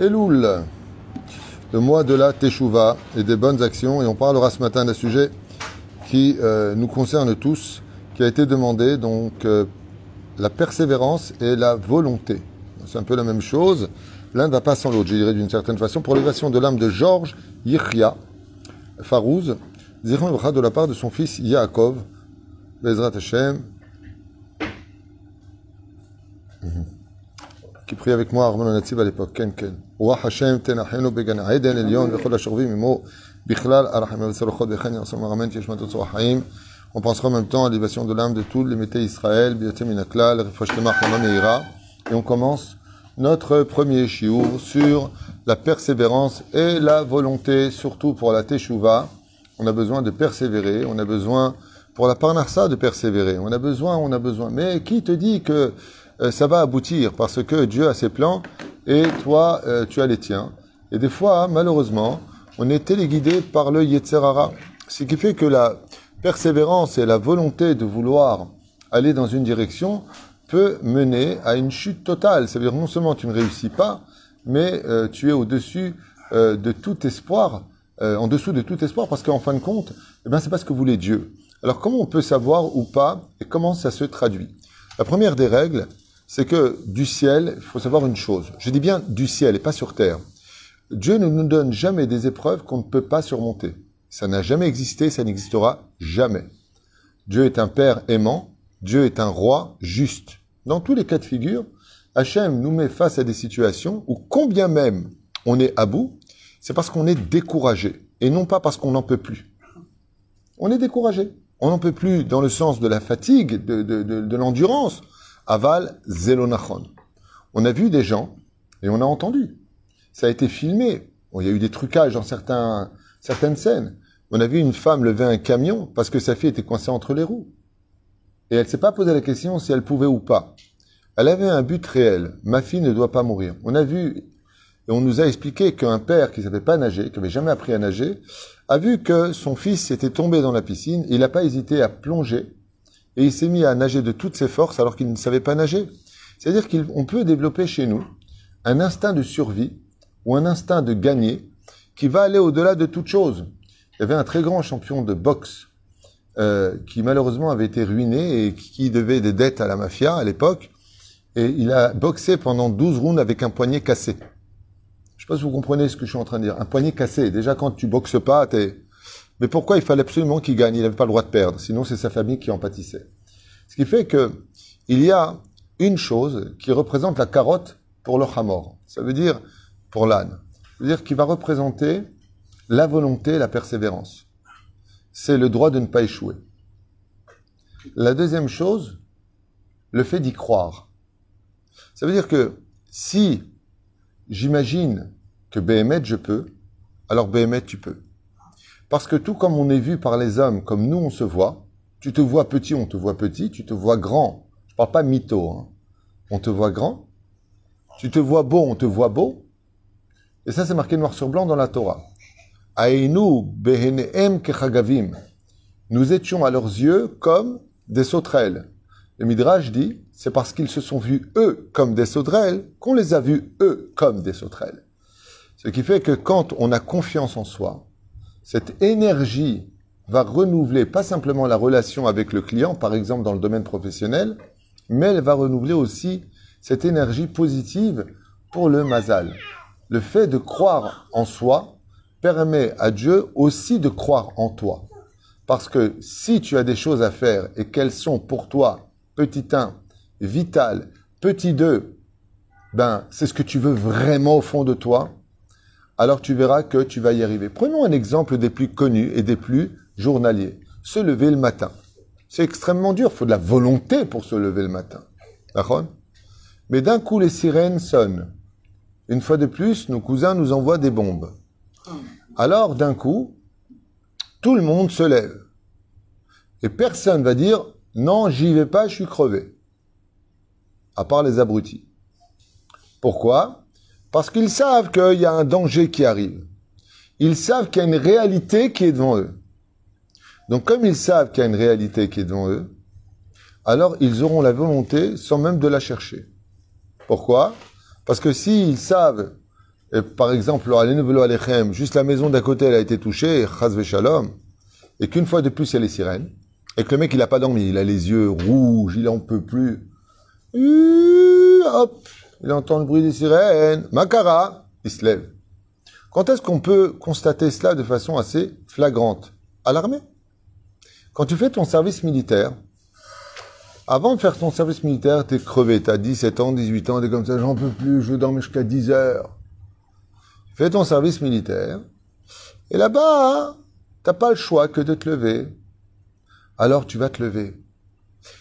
Elul, le mois de la Teshuvah et des bonnes actions. Et on parlera ce matin d'un sujet qui euh, nous concerne tous, qui a été demandé, donc euh, la persévérance et la volonté. C'est un peu la même chose. L'un ne va pas sans l'autre, je dirais d'une certaine façon. Pour l'élévation de l'âme de Georges Yichya Farouz, de la part de son fils Yaakov, Bezrat Hashem, qui priait avec moi, Armand Natsib à l'époque, Ken Ken. Ouah Hashem, tenachenu began Aiden, Elion, vechol ashurvim, imo, bichlal, arachem, veselchod, vechen, yasom, aramen, kishmatot, soachaim. On pensera en même temps à l'élévation de l'âme de tous les métiers Israël, biotem, inaklal, refreshtema, chaman, eira. Et on commence notre premier shiur sur la persévérance et la volonté, surtout pour la teshuva. On a besoin de persévérer, on a besoin pour la parnassa de persévérer. On a besoin, on a besoin. Mais qui te dit que ça va aboutir parce que Dieu a ses plans et toi, euh, tu as les tiens. Et des fois, malheureusement, on est téléguidé par le Yetzerara. Ce qui fait que la persévérance et la volonté de vouloir aller dans une direction peut mener à une chute totale. C'est-à-dire non seulement tu ne réussis pas, mais euh, tu es au-dessus euh, de tout espoir, euh, en dessous de tout espoir, parce qu'en fin de compte, eh ben, c'est pas ce que voulait Dieu. Alors comment on peut savoir ou pas, et comment ça se traduit? La première des règles, c'est que du ciel, il faut savoir une chose. Je dis bien du ciel et pas sur terre. Dieu ne nous donne jamais des épreuves qu'on ne peut pas surmonter. Ça n'a jamais existé, ça n'existera jamais. Dieu est un Père aimant, Dieu est un roi juste. Dans tous les cas de figure, Hachem nous met face à des situations où combien même on est à bout, c'est parce qu'on est découragé et non pas parce qu'on n'en peut plus. On est découragé. On n'en peut plus dans le sens de la fatigue, de, de, de, de l'endurance. Aval zelonachon. On a vu des gens et on a entendu. Ça a été filmé. Il y a eu des trucages dans certaines scènes. On a vu une femme lever un camion parce que sa fille était coincée entre les roues. Et elle s'est pas posé la question si elle pouvait ou pas. Elle avait un but réel. Ma fille ne doit pas mourir. On a vu, et on nous a expliqué qu'un père qui savait pas nager, qui avait jamais appris à nager, a vu que son fils était tombé dans la piscine. Il n'a pas hésité à plonger et il s'est mis à nager de toutes ses forces alors qu'il ne savait pas nager. C'est-à-dire qu'on peut développer chez nous un instinct de survie ou un instinct de gagner qui va aller au-delà de toute chose. Il y avait un très grand champion de boxe euh, qui malheureusement avait été ruiné et qui devait des dettes à la mafia à l'époque. Et il a boxé pendant 12 rounds avec un poignet cassé. Je sais pas si vous comprenez ce que je suis en train de dire. Un poignet cassé. Déjà, quand tu boxes pas, t'es... Mais pourquoi il fallait absolument qu'il gagne? Il n'avait pas le droit de perdre. Sinon, c'est sa famille qui en pâtissait. Ce qui fait que il y a une chose qui représente la carotte pour le hamor. Ça veut dire pour l'âne. Ça veut dire qu'il va représenter la volonté, la persévérance. C'est le droit de ne pas échouer. La deuxième chose, le fait d'y croire. Ça veut dire que si j'imagine que Béhémet je peux, alors Béhémet tu peux. Parce que tout comme on est vu par les hommes, comme nous on se voit, tu te vois petit, on te voit petit, tu te vois grand. Je parle pas mytho, hein. on te voit grand. Tu te vois beau, on te voit beau. Et ça c'est marqué noir sur blanc dans la Torah. Aïnou beheneem kechagavim. Nous étions à leurs yeux comme des sauterelles. Le Midrash dit, c'est parce qu'ils se sont vus eux comme des sauterelles qu'on les a vus eux comme des sauterelles. Ce qui fait que quand on a confiance en soi, cette énergie va renouveler pas simplement la relation avec le client, par exemple dans le domaine professionnel, mais elle va renouveler aussi cette énergie positive pour le mazal. Le fait de croire en soi permet à Dieu aussi de croire en toi. Parce que si tu as des choses à faire et qu'elles sont pour toi, petit 1, vital, petit 2, ben, c'est ce que tu veux vraiment au fond de toi, alors tu verras que tu vas y arriver. Prenons un exemple des plus connus et des plus journaliers. Se lever le matin. C'est extrêmement dur, il faut de la volonté pour se lever le matin. D'accord? Mais d'un coup, les sirènes sonnent. une fois de plus, nos cousins nous envoient des bombes. Alors, d'un coup, tout le monde se lève. Et personne va dire, non, j'y vais pas, je suis crevé. À part les abrutis. Pourquoi? Parce qu'ils savent qu'il y a un danger qui arrive. Ils savent qu'il y a une réalité qui est devant eux. Donc comme ils savent qu'il y a une réalité qui est devant eux, alors ils auront la volonté sans même de la chercher. Pourquoi? Parce que s'ils savent, et par exemple, juste la maison d'à côté elle a été touchée, et qu'une fois de plus il y a les sirènes, et que le mec il a pas dormi, il a les yeux rouges, il en peut plus, hop, il entend le bruit des sirènes, Makara, il se lève. Quand est-ce qu'on peut constater cela de façon assez flagrante? À l'armée? Quand tu fais ton service militaire, avant de faire ton service militaire, t'es crevé, t'as 17 ans, 18 ans, t'es comme ça, j'en peux plus, je dormir jusqu'à 10 heures. Fais ton service militaire, et là-bas, t'as pas le choix que de te lever. Alors tu vas te lever.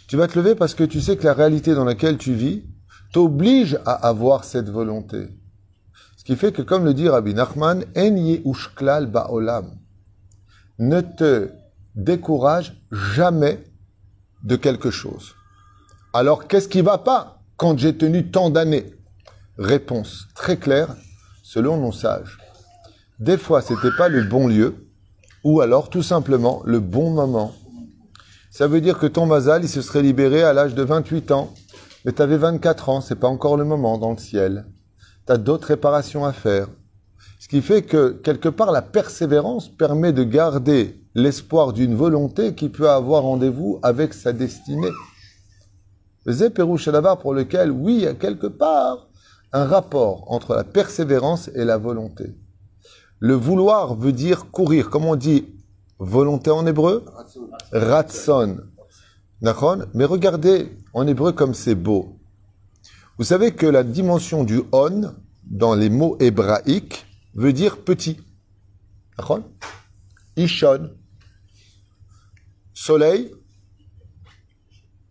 Tu vas te lever parce que tu sais que la réalité dans laquelle tu vis t'oblige à avoir cette volonté. Ce qui fait que, comme le dit Rabbi Nachman, En ushklal ba'olam. Ne te décourage jamais de quelque chose. Alors, qu'est-ce qui va pas quand j'ai tenu tant d'années? Réponse très claire, selon nos sages. Des fois, c'était pas le bon lieu, ou alors tout simplement le bon moment. Ça veut dire que ton mazal, il se serait libéré à l'âge de 28 ans, mais tu avais 24 ans, c'est pas encore le moment dans le ciel. Tu as d'autres réparations à faire. Ce qui fait que, quelque part, la persévérance permet de garder l'espoir d'une volonté qui peut avoir rendez-vous avec sa destinée. Zéperouche là-bas pour lequel, oui, il y a quelque part un rapport entre la persévérance et la volonté. Le vouloir veut dire courir. Comment on dit? Volonté en hébreu? Ratson. Mais regardez en hébreu comme c'est beau. Vous savez que la dimension du on dans les mots hébraïques veut dire petit. Ishon, soleil,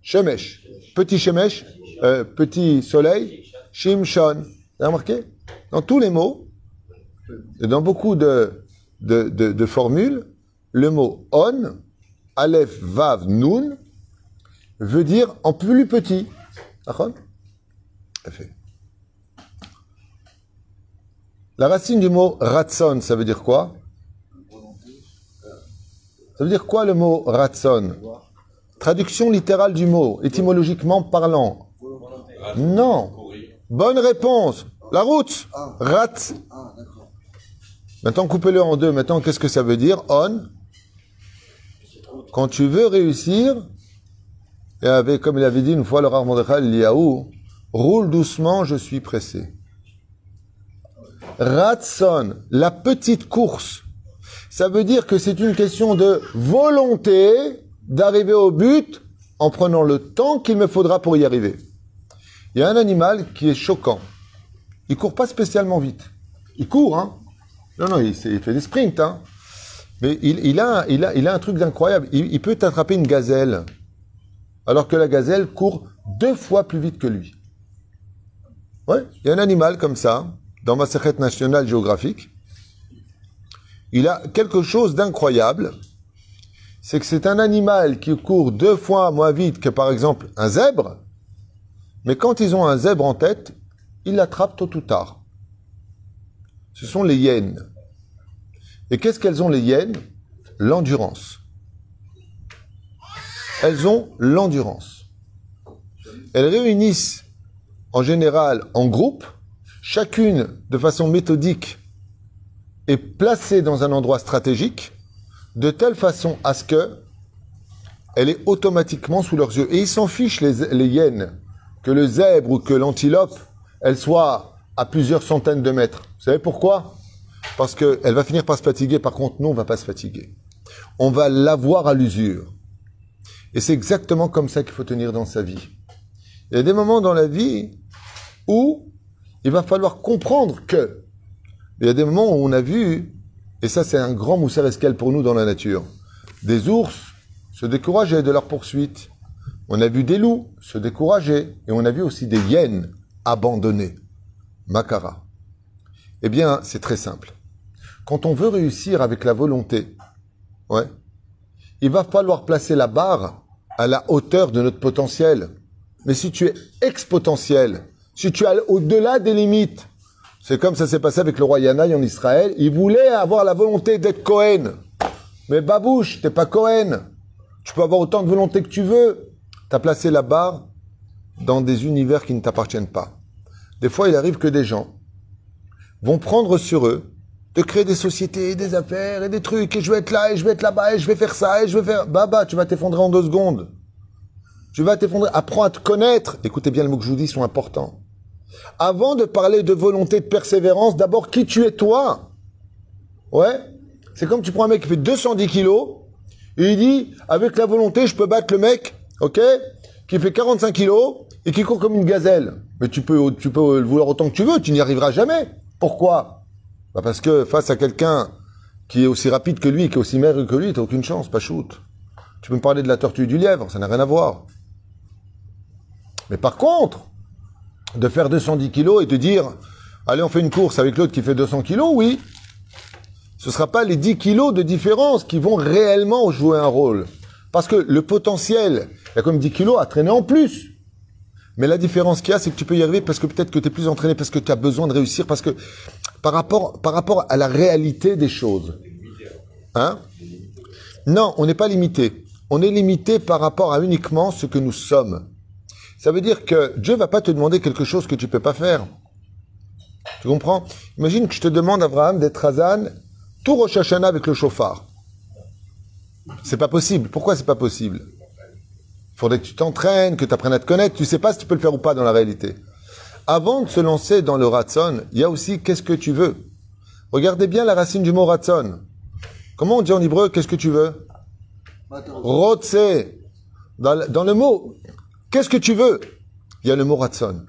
shemesh. Petit shemesh, euh, petit soleil, shimshon. Vous avez remarqué? Dans tous les mots, et dans beaucoup de, de, de, formules, le mot on, aleph, vav, nun, veut dire en plus petit. La racine du mot ratson, ça veut dire quoi? Ça veut dire quoi le mot ratson? Traduction littérale du mot, étymologiquement parlant. Non. Bonne réponse. La route. Rat. Maintenant, coupez-le en deux. Maintenant, qu'est-ce que ça veut dire? On. Quand tu veux réussir, et avec, comme il avait dit une fois le rare Mordechai Liaou, roule doucement, je suis pressé. Ratson, la petite course. Ça veut dire que c'est une question de volonté d'arriver au but en prenant le temps qu'il me faudra pour y arriver. Il y a un animal qui est choquant. Il court pas spécialement vite. Il court, hein. Non, non, il, fait des sprints, hein. Mais il, a, il, a, il a un truc d'incroyable. Il peut attraper une gazelle alors que la gazelle court deux fois plus vite que lui. Ouais, il y a un animal comme ça, dans ma secrète nationale géographique. Il a quelque chose d'incroyable. C'est que c'est un animal qui court deux fois moins vite que par exemple un zèbre. Mais quand ils ont un zèbre en tête, ils l'attrapent tôt ou tard. Ce sont les hyènes. Et qu'est-ce qu'elles ont les hyènes? L'endurance elles ont l'endurance. Elles réunissent en général en groupe, chacune de façon méthodique est placée dans un endroit stratégique, de telle façon à ce que elle est automatiquement sous leurs yeux. Et ils s'en fichent, les, les hyènes, que le zèbre ou que l'antilope, elle soit à plusieurs centaines de mètres. Vous savez pourquoi? Parce qu'elle va finir par se fatiguer, par contre, nous, on va pas se fatiguer. On va l'avoir à l'usure. Et c'est exactement comme ça qu'il faut tenir dans sa vie. Il y a des moments dans la vie où il va falloir comprendre que. Il y a des moments où on a vu, et ça c'est un grand mousser escale pour nous dans la nature, des ours se décourager de leur poursuite. On a vu des loups se décourager, et on a vu aussi des hyènes abandonnées. Makara. Eh bien, c'est très simple. Quand on veut réussir avec la volonté, ouais, il va falloir placer la barre à la hauteur de notre potentiel. Mais si tu es exponentiel, si tu es au-delà des limites, c'est comme ça s'est passé avec le roi Yanaï en Israël, il voulait avoir la volonté d'être Cohen. Mais babouche, t'es pas Cohen. Tu peux avoir autant de volonté que tu veux. Tu as placé la barre dans des univers qui ne t'appartiennent pas. Des fois, il arrive que des gens vont prendre sur eux de créer des sociétés, des affaires et des trucs, et je vais être là, et je vais être là-bas, et je vais faire ça, et je vais faire... Baba, tu vas t'effondrer en deux secondes. Tu vas t'effondrer. Apprends à te connaître. Écoutez bien les mots que je vous dis sont importants. Avant de parler de volonté, de persévérance, d'abord qui tu es toi? Ouais? C'est comme tu prends un mec qui fait 210 kilos, et il dit, avec la volonté, je peux battre le mec, ok, qui fait 45 kilos, et qui court comme une gazelle. Mais tu peux, tu peux le vouloir autant que tu veux, tu n'y arriveras jamais. Pourquoi? Bah Parce que face à quelqu'un qui est aussi rapide que lui, qui est aussi maigre que lui, t'as aucune chance, pas shoot. Tu peux me parler de la tortue du lièvre, ça n'a rien à voir. Mais par contre, de faire 210 kilos et de dire, allez, on fait une course avec l'autre qui fait 200 kilos, oui. Ce ne sera pas les 10 kilos de différence qui vont réellement jouer un rôle. Parce que le potentiel, il y a comme 10 kilos à traîner en plus. Mais la différence qu'il y a, c'est que tu peux y arriver parce que peut-être que tu es plus entraîné, parce que tu as besoin de réussir, parce que par rapport, à la réalité des choses. Hein? Non, on n'est pas limité. On est limité par rapport à uniquement ce que nous sommes. Ça veut dire que Dieu va pas te demander quelque chose que tu peux pas faire. Tu comprends? Imagine que je te demande, Abraham, d'être Hazan, tout Rosh avec le chauffard. C'est pas possible. Pourquoi c'est pas possible? Faudrait que tu t'entraînes, que tu apprennes à te connaître. Tu sais pas si tu peux le faire ou pas dans la réalité. Avant de se lancer dans le ratson, il y a aussi qu'est-ce que tu veux. Regardez bien la racine du mot ratson. Comment on dit en hébreu qu'est-ce que tu veux? Rotse. Dans, le mot, qu'est-ce que tu veux? Il y a le mot ratson.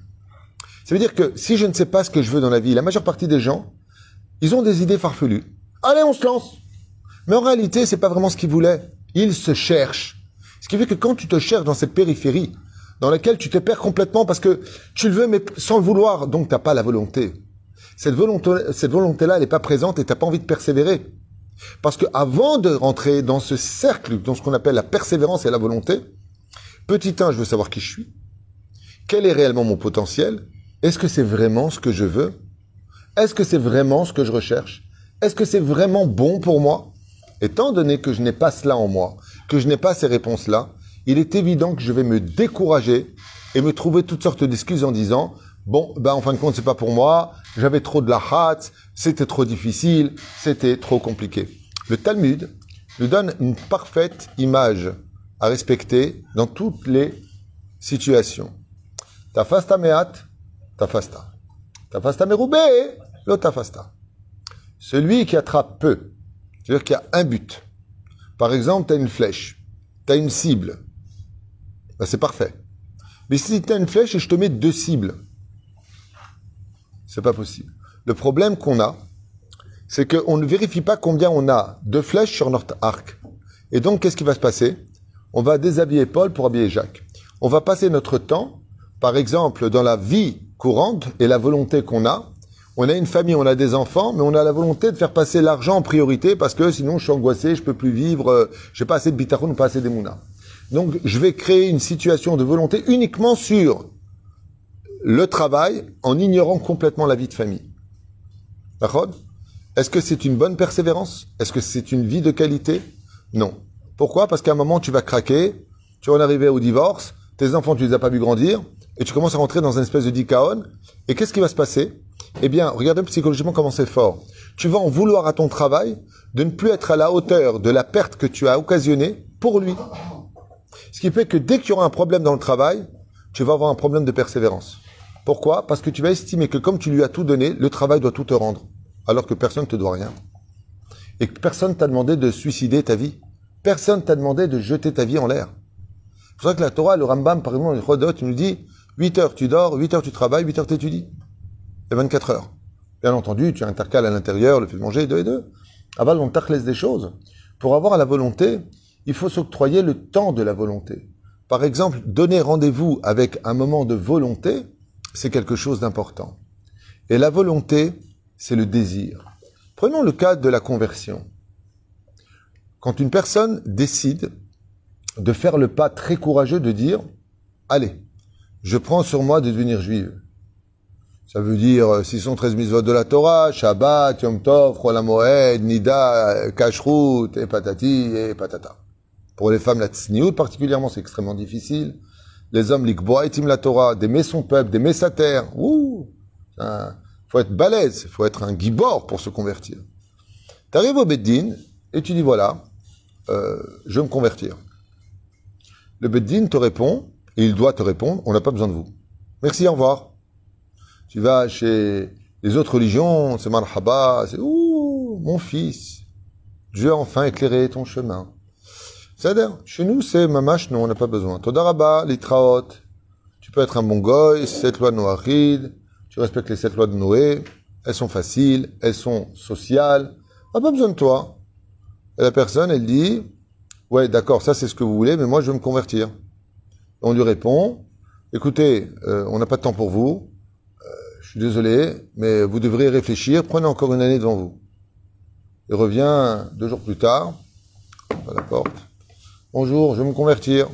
Ça veut dire que si je ne sais pas ce que je veux dans la vie, la majeure partie des gens, ils ont des idées farfelues. Allez, on se lance. Mais en réalité, c'est pas vraiment ce qu'ils voulaient. Ils se cherchent. Ce qui fait que quand tu te cherches dans cette périphérie, dans laquelle tu te perds complètement parce que tu le veux mais sans le vouloir, donc t'as pas la volonté. Cette volonté, cette volonté-là, elle n'est pas présente et t'as pas envie de persévérer. Parce que avant de rentrer dans ce cercle, dans ce qu'on appelle la persévérance et la volonté, petit 1, je veux savoir qui je suis. Quel est réellement mon potentiel? Est-ce que c'est vraiment ce que je veux? Est-ce que c'est vraiment ce que je recherche? Est-ce que c'est vraiment bon pour moi? Étant donné que je n'ai pas cela en moi, que je n'ai pas ces réponses-là, il est évident que je vais me décourager et me trouver toutes sortes d'excuses en disant bon, ben en fin de compte c'est pas pour moi, j'avais trop de la hâte, c'était trop difficile, c'était trop compliqué. Le Talmud nous donne une parfaite image à respecter dans toutes les situations. Tafasta meat, tafasta. Tafasta meroube, lo tafasta. Celui qui attrape peu, c'est-à-dire qu'il y a un but, par exemple, tu as une flèche, tu as une cible. Ben, c'est parfait. Mais si tu as une flèche et je te mets deux cibles, c'est pas possible. Le problème qu'on a, c'est qu'on ne vérifie pas combien on a de flèches sur notre arc. Et donc, qu'est-ce qui va se passer? On va déshabiller Paul pour habiller Jacques. On va passer notre temps, par exemple, dans la vie courante et la volonté qu'on a, on a une famille, on a des enfants, mais on a la volonté de faire passer l'argent en priorité parce que sinon je suis angoissé, je peux plus vivre, euh, j'ai pas assez de bitaroun, pas assez d'émouna. Donc je vais créer une situation de volonté uniquement sur le travail en ignorant complètement la vie de famille. D'accord? Est-ce que c'est une bonne persévérance? Est-ce que c'est une vie de qualité? Non. Pourquoi? Parce qu'à un moment tu vas craquer, tu vas en arriver au divorce, tes enfants tu les as pas vu grandir, et tu commences à rentrer dans une espèce de dicaon, et qu'est-ce qui va se passer? Eh bien, regardez psychologiquement comment c'est fort. Tu vas en vouloir à ton travail de ne plus être à la hauteur de la perte que tu as occasionnée pour lui. Ce qui fait que dès qu'il y aura un problème dans le travail, tu vas avoir un problème de persévérance. Pourquoi? Parce que tu vas estimer que comme tu lui as tout donné, le travail doit tout te rendre, alors que personne ne te doit rien. Et que personne t'a demandé de suicider ta vie. Personne t'a demandé de jeter ta vie en l'air. C'est pour ça que la Torah, le Rambam, par exemple, le Rodot, il nous dit 8 heures tu dors, 8 heures tu travailles, 8 heures tu étudies. 24 heures. Bien entendu, tu intercales à l'intérieur le fait de manger deux et deux. Aval, on laisse des choses. Pour avoir la volonté, il faut s'octroyer le temps de la volonté. Par exemple, donner rendez-vous avec un moment de volonté, c'est quelque chose d'important. Et la volonté, c'est le désir. Prenons le cas de la conversion. Quand une personne décide de faire le pas très courageux de dire, allez, je prends sur moi de devenir juive. Ça veut dire 613 euh, votes de la Torah, Shabbat, Yom Tov, Chol Moed, Nida, Kashrut, et patati, et patata. Pour les femmes, la tsniout particulièrement, c'est extrêmement difficile. Les hommes, l'ikboa etim la Torah, d'aimer son peuple, d'aimer sa terre. Ouh! faut être balèze, faut être un gibor pour se convertir. Tu arrives au Beddin et tu dis voilà, euh, je veux me convertir. Le Beddin te répond, et il doit te répondre, on n'a pas besoin de vous. Merci, au revoir. Tu vas chez les autres religions, c'est marhaba, c'est ouh, mon fils, Dieu a enfin éclairé ton chemin. Chez nous, c'est mamash, non, on n'a pas besoin. Todaraba, litraot. Tu peux être un bon goy, sept lois de Noachid, tu respectes les sept lois de Noé, elles sont faciles, elles sont sociales, on n'a pas besoin de toi. Et la personne, elle dit, ouais, d'accord, ça c'est ce que vous voulez, mais moi je veux me convertir. On lui répond, écoutez, euh, on n'a pas de temps pour vous, euh, je suis désolé, mais vous devriez réfléchir, prenez encore une année devant vous. Il revient deux jours plus tard, à la porte. Bonjour, je veux me convertir.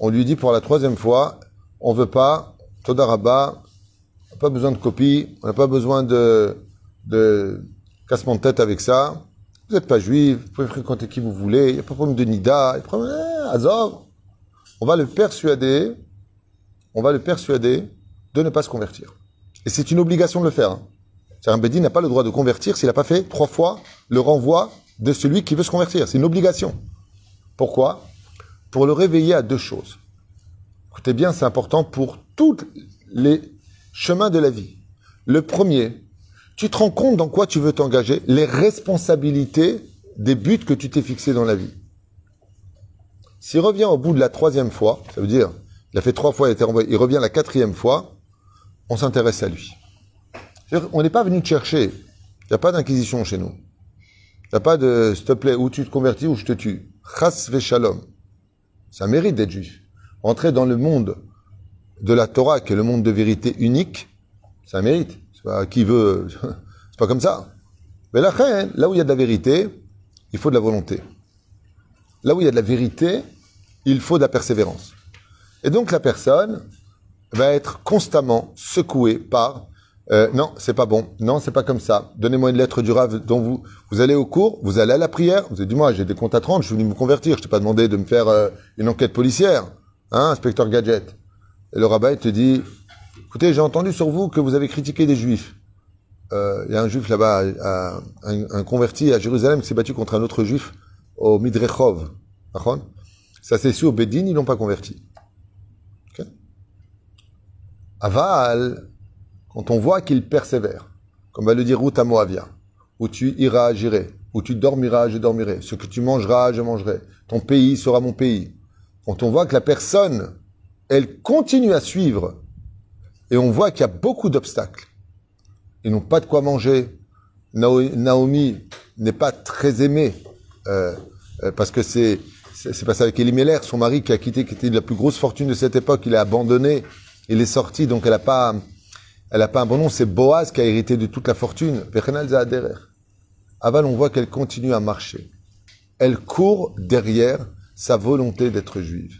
On lui dit pour la troisième fois, on veut pas, Todaraba, on n'a pas besoin de copie, on n'a pas besoin de, cassement de tête avec ça. Vous n'êtes pas juif, vous pouvez fréquenter qui vous voulez, il n'y a pas de problème de nida, il n'y a Azov. On va le persuader, on va le persuader de ne pas se convertir. Et c'est une obligation de le faire. Hein. Un Bédin n'a pas le droit de convertir s'il n'a pas fait trois fois le renvoi de celui qui veut se convertir. C'est une obligation. Pourquoi? Pour le réveiller à deux choses. Écoutez bien, c'est important pour tous les chemins de la vie. Le premier, tu te rends compte dans quoi tu veux t'engager, les responsabilités des buts que tu t'es fixés dans la vie. S'il revient au bout de la troisième fois, ça veut dire, il a fait trois fois, il été renvoyé, il revient la quatrième fois, on s'intéresse à lui. On n'est pas venu te chercher. Il n'y a pas d'inquisition chez nous. Il n'y a pas de, s'il te plaît, où tu te convertis ou je te tue. Chas shalom. Ça mérite d'être juif. Entrer dans le monde de la Torah, qui est le monde de vérité unique, ça mérite. Qui veut, c'est pas comme ça. Mais là, là où il y a de la vérité, il faut de la volonté. Là où il y a de la vérité, il faut de la persévérance. Et donc la personne va être constamment secouée par euh, non, c'est pas bon. Non, c'est pas comme ça. Donnez-moi une lettre du Rav dont vous vous allez au cours, vous allez à la prière. Vous avez dit moi j'ai des comptes à 30, je suis venu me convertir. Je t'ai pas demandé de me faire euh, une enquête policière, hein, inspecteur gadget. Et le rabbin te dit, écoutez, j'ai entendu sur vous que vous avez critiqué des juifs. Euh, il y a un juif là-bas, un, converti à Jérusalem qui s'est battu contre un autre juif au Midrechov. Ça s'est su au Bédin, ils l'ont pas converti. Aval, quand on voit qu'il persévère, comme va le dire Ruth à Moavia, où tu iras, j'irai, où tu dormiras, je dormirai, ce que tu mangeras, je mangerai, ton pays sera mon pays. Quand on voit que la personne elle continue à suivre et on voit qu'il y a beaucoup d'obstacles. Ils n'ont pas de quoi manger. Naomi n'est pas très aimée euh, euh, parce que c'est c'est passé avec Elimelech, son mari qui a quitté, qui était la plus grosse fortune de cette époque. Il a abandonné, il est sorti, donc elle n'a pas, elle a pas un bon nom. C'est Boaz qui a hérité de toute la fortune. Aval, on voit qu'elle continue à marcher. Elle court derrière sa volonté d'être juive.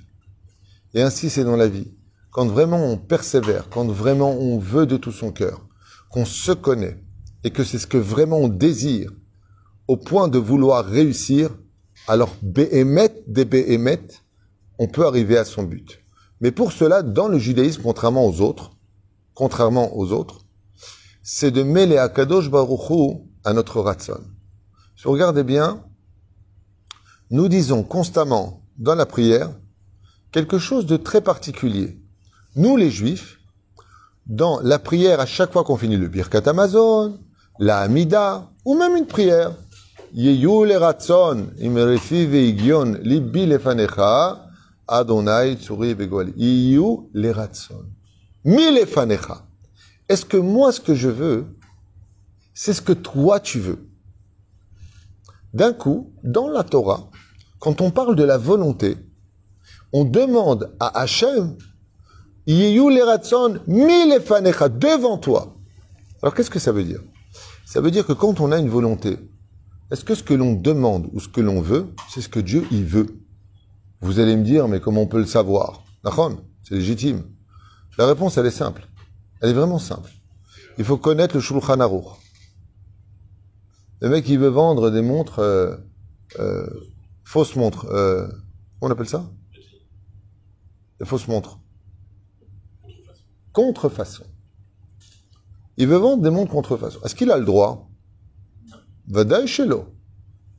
Et ainsi, c'est dans la vie. Quand vraiment on persévère, quand vraiment on veut de tout son cœur, qu'on se connaît, et que c'est ce que vraiment on désire, au point de vouloir réussir, alors béhémet des béhémet, on peut arriver à son but. Mais pour cela, dans le judaïsme, contrairement aux autres, contrairement aux autres, c'est de mêler à Kadosh Baruchou à notre ratson. Si vous regardez bien, nous disons constamment dans la prière, quelque chose de très particulier. Nous, les Juifs, dans la prière, à chaque fois qu'on finit le Birkat Amazon, la Amida, ou même une prière, ratson, libi Adonai tsuri ratson. Mi lefanecha. Est-ce que moi, ce que je veux, c'est ce que toi tu veux? D'un coup, dans la Torah, quand on parle de la volonté, on demande à Hachem, Yeyu le mi devant toi. Alors qu'est-ce que ça veut dire? Ça veut dire que quand on a une volonté, est-ce que ce que l'on demande ou ce que l'on veut, c'est ce que Dieu y veut? Vous allez me dire, mais comment on peut le savoir? D'accord? C'est légitime. La réponse, elle est simple. Elle est vraiment simple. Il faut connaître le Shulchan Aruch. Le mec, il veut vendre des montres, euh, euh, fausses montres. Euh, on appelle ça? Des fausses montres. Contrefaçon. Il veut vendre des montres contrefaçon. Est-ce qu'il a le droit? Vadaï Shelo.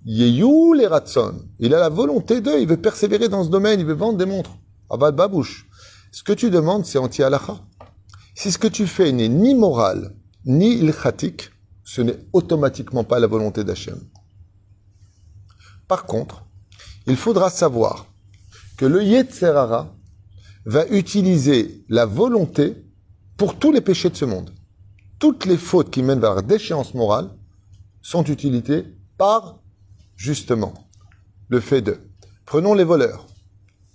Yeyou les ratson. Il a la volonté d'eux, il veut persévérer dans ce domaine, il veut vendre des montres. Abad Babouche. Ce que tu demandes, c'est anti-halacha. Si ce que tu fais n'est ni moral, ni ilchatique, ce n'est automatiquement pas la volonté d'Hachem. Par contre, il faudra savoir que le Yetzerara va utiliser la volonté pour tous les péchés de ce monde. Toutes les fautes qui mènent vers la déchéance morale sont utilisées par, justement, le fait de. Prenons les voleurs.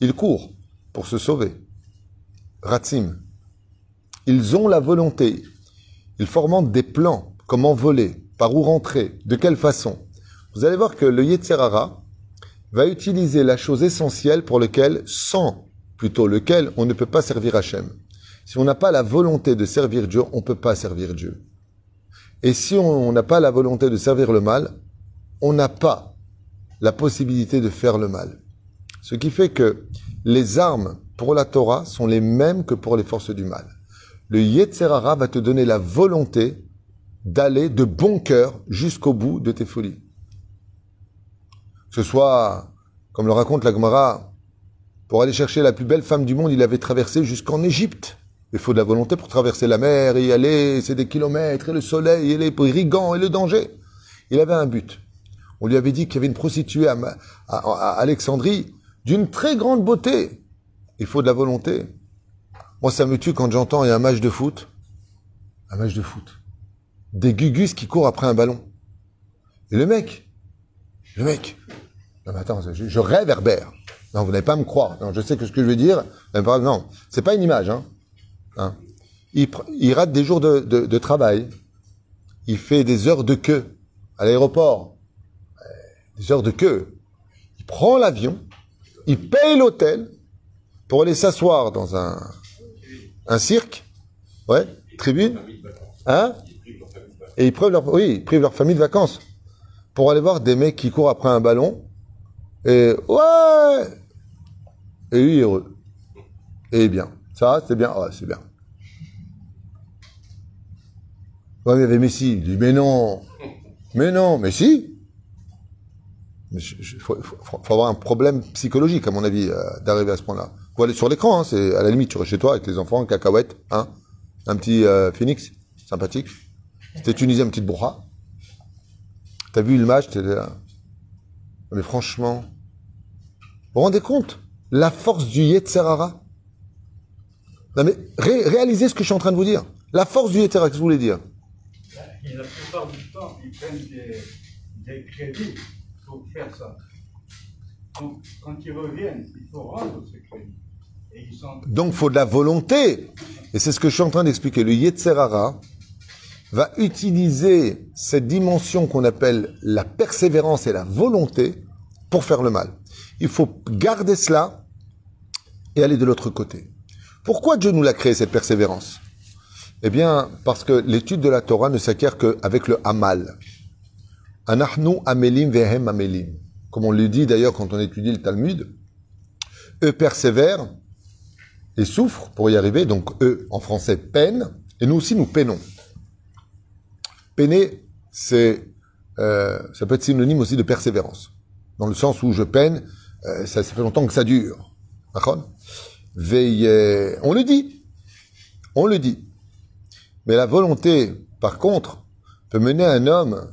Ils courent pour se sauver. Ratzim. Ils ont la volonté. Ils forment des plans. Comment voler Par où rentrer De quelle façon Vous allez voir que le Yetzerara va utiliser la chose essentielle pour laquelle, sans plutôt lequel, on ne peut pas servir Hachem. Si on n'a pas la volonté de servir Dieu, on ne peut pas servir Dieu. Et si on n'a pas la volonté de servir le mal, on n'a pas la possibilité de faire le mal. Ce qui fait que les armes pour la Torah sont les mêmes que pour les forces du mal. Le Yetzerara va te donner la volonté d'aller de bon cœur jusqu'au bout de tes folies. Que ce soit, comme le raconte la Gemara, pour aller chercher la plus belle femme du monde, il avait traversé jusqu'en Égypte. Il faut de la volonté pour traverser la mer et y aller, c'est des kilomètres, et le soleil, et les brigands, et le danger. Il avait un but. On lui avait dit qu'il y avait une prostituée à, à Alexandrie d'une très grande beauté. Il faut de la volonté. Moi, ça me tue quand j'entends il y a un match de foot. Un match de foot. Des gugus qui courent après un ballon. Et le mec, le mec, non mais attends, je, Herbert. Non, vous n'allez pas me croire. Je sais que ce que je veux dire, non, c'est pas une image. Hein. hein. Il, rate des jours de, travail. Il fait des heures de queue à l'aéroport. Des heures de queue. Il prend l'avion, il paye l'hôtel pour aller s'asseoir dans un, un cirque. Ouais, tribune. Hein Et ils privent leur, oui, ils privent leur famille de vacances pour aller voir des mecs qui courent après un ballon. Et ouais Et lui, heureux. Et bien. Ça, c'est bien. Ouais, c'est bien. Ouais, il y avait Messi. Il dit, mais non. Mais non, mais si. Il faut, avoir un problème psychologique, à mon avis, euh, d'arriver à ce point-là. Faut aller sur l'écran, hein, c'est à la limite, tu restes chez toi avec les enfants, cacahuètes, hein, un petit euh, phoenix, sympathique. C'était Tunisien, petite brouha. T'as vu le match, t'es là. Mais franchement, vous vous rendez compte? La force du Yetzerara? Non mais réalisez ce que je suis en train de vous dire. La force du Yetzerara, qu'est-ce que vous voulez dire? La plupart du temps, ils prennent des, crédits pour faire ça. Donc, quand ils reviennent, il faut rendre ces crédits. Donc, il faut de la volonté. Et c'est ce que je suis en train d'expliquer. Le Yetzerara, va utiliser cette dimension qu'on appelle la persévérance et la volonté pour faire le mal. Il faut garder cela et aller de l'autre côté. Pourquoi Dieu nous l'a créé, cette persévérance? Eh bien, parce que l'étude de la Torah ne s'acquiert qu'avec le Hamal. Anachnu amelim vehem amelim. Comme on le dit d'ailleurs quand on étudie le Talmud. Eux persévèrent et souffrent pour y arriver. Donc eux, en français, peinent. Et nous aussi, nous peinons. Peiner, c'est, euh, ça peut être synonyme aussi de persévérance. Dans le sens où je peine, euh, ça, fait longtemps que ça dure. Veillez, on le dit. On le dit. Mais la volonté, par contre, peut mener un homme,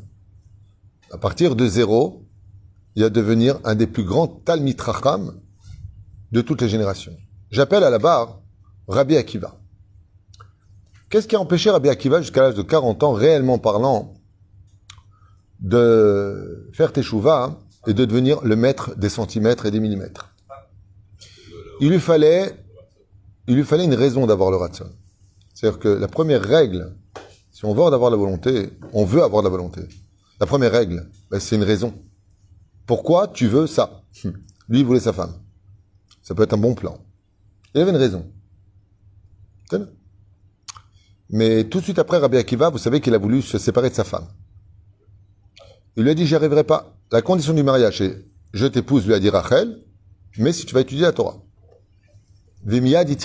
à partir de zéro, et à devenir un des plus grands Talmitracham de toutes les générations. J'appelle à la barre Rabbi Akiva. Qu'est-ce qui a empêché Rabbi Akiva jusqu'à l'âge de 40 ans, réellement parlant, de faire teshuva et de devenir le maître des centimètres et des millimètres? Il lui fallait, il lui fallait une raison d'avoir le ratson. C'est-à-dire que la première règle, Si on veut avoir la volonté, on veut avoir la volonté. La première règle, ben, c'est une raison. Pourquoi tu veux ça? Lui, il voulait sa femme. Ça peut être un bon plan. Il avait une raison. Mais tout de suite après Rabbi Akiva, vous savez qu'il a voulu se séparer de sa femme. Il lui a dit, j'y arriverai pas. La condition du mariage est, je t'épouse, lui a dit Rachel, mais si tu vas étudier la Torah. Vimia dit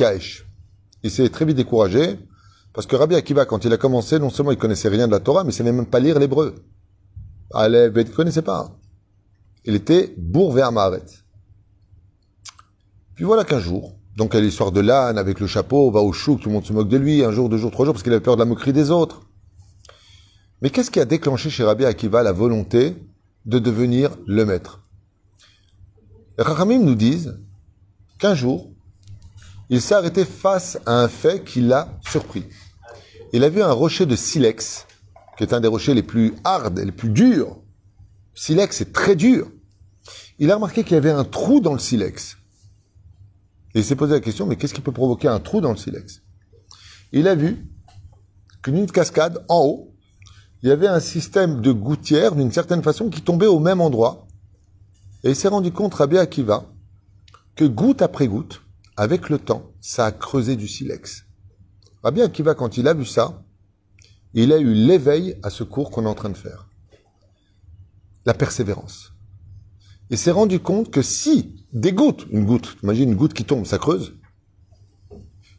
Il s'est très vite découragé, parce que Rabbi Akiva, quand il a commencé, non seulement il connaissait rien de la Torah, mais il savait même pas lire l'hébreu. Il ne connaissait pas. Il était bourvé à Maharet. Puis voilà qu'un jour, donc à l'histoire de l'âne avec le chapeau, va au chou, tout le monde se moque de lui, un jour, deux jours, trois jours, parce qu'il avait peur de la moquerie des autres. Mais qu'est-ce qui a déclenché chez Rabbi Akiva la volonté de devenir le maître? Les Rachamim nous disent qu'un jour, il s'est arrêté face à un fait qui l'a surpris. Il a vu un rocher de silex, qui est un des rochers les plus hards et les plus durs. Silex est très dur. Il a remarqué qu'il y avait un trou dans le silex. Et il s'est posé la question, mais qu'est-ce qui peut provoquer un trou dans le silex? Il a vu qu'une cascade, en haut, il y avait un système de gouttières, d'une certaine façon, qui tombait au même endroit. Et il s'est rendu compte, Rabbi Akiva, que goutte après goutte, avec le temps, ça a creusé du silex. Rabbi Akiva, quand il a vu ça, il a eu l'éveil à ce cours qu'on est en train de faire. La persévérance. Il s'est rendu compte que si des gouttes, une goutte, imagine une goutte qui tombe, ça creuse.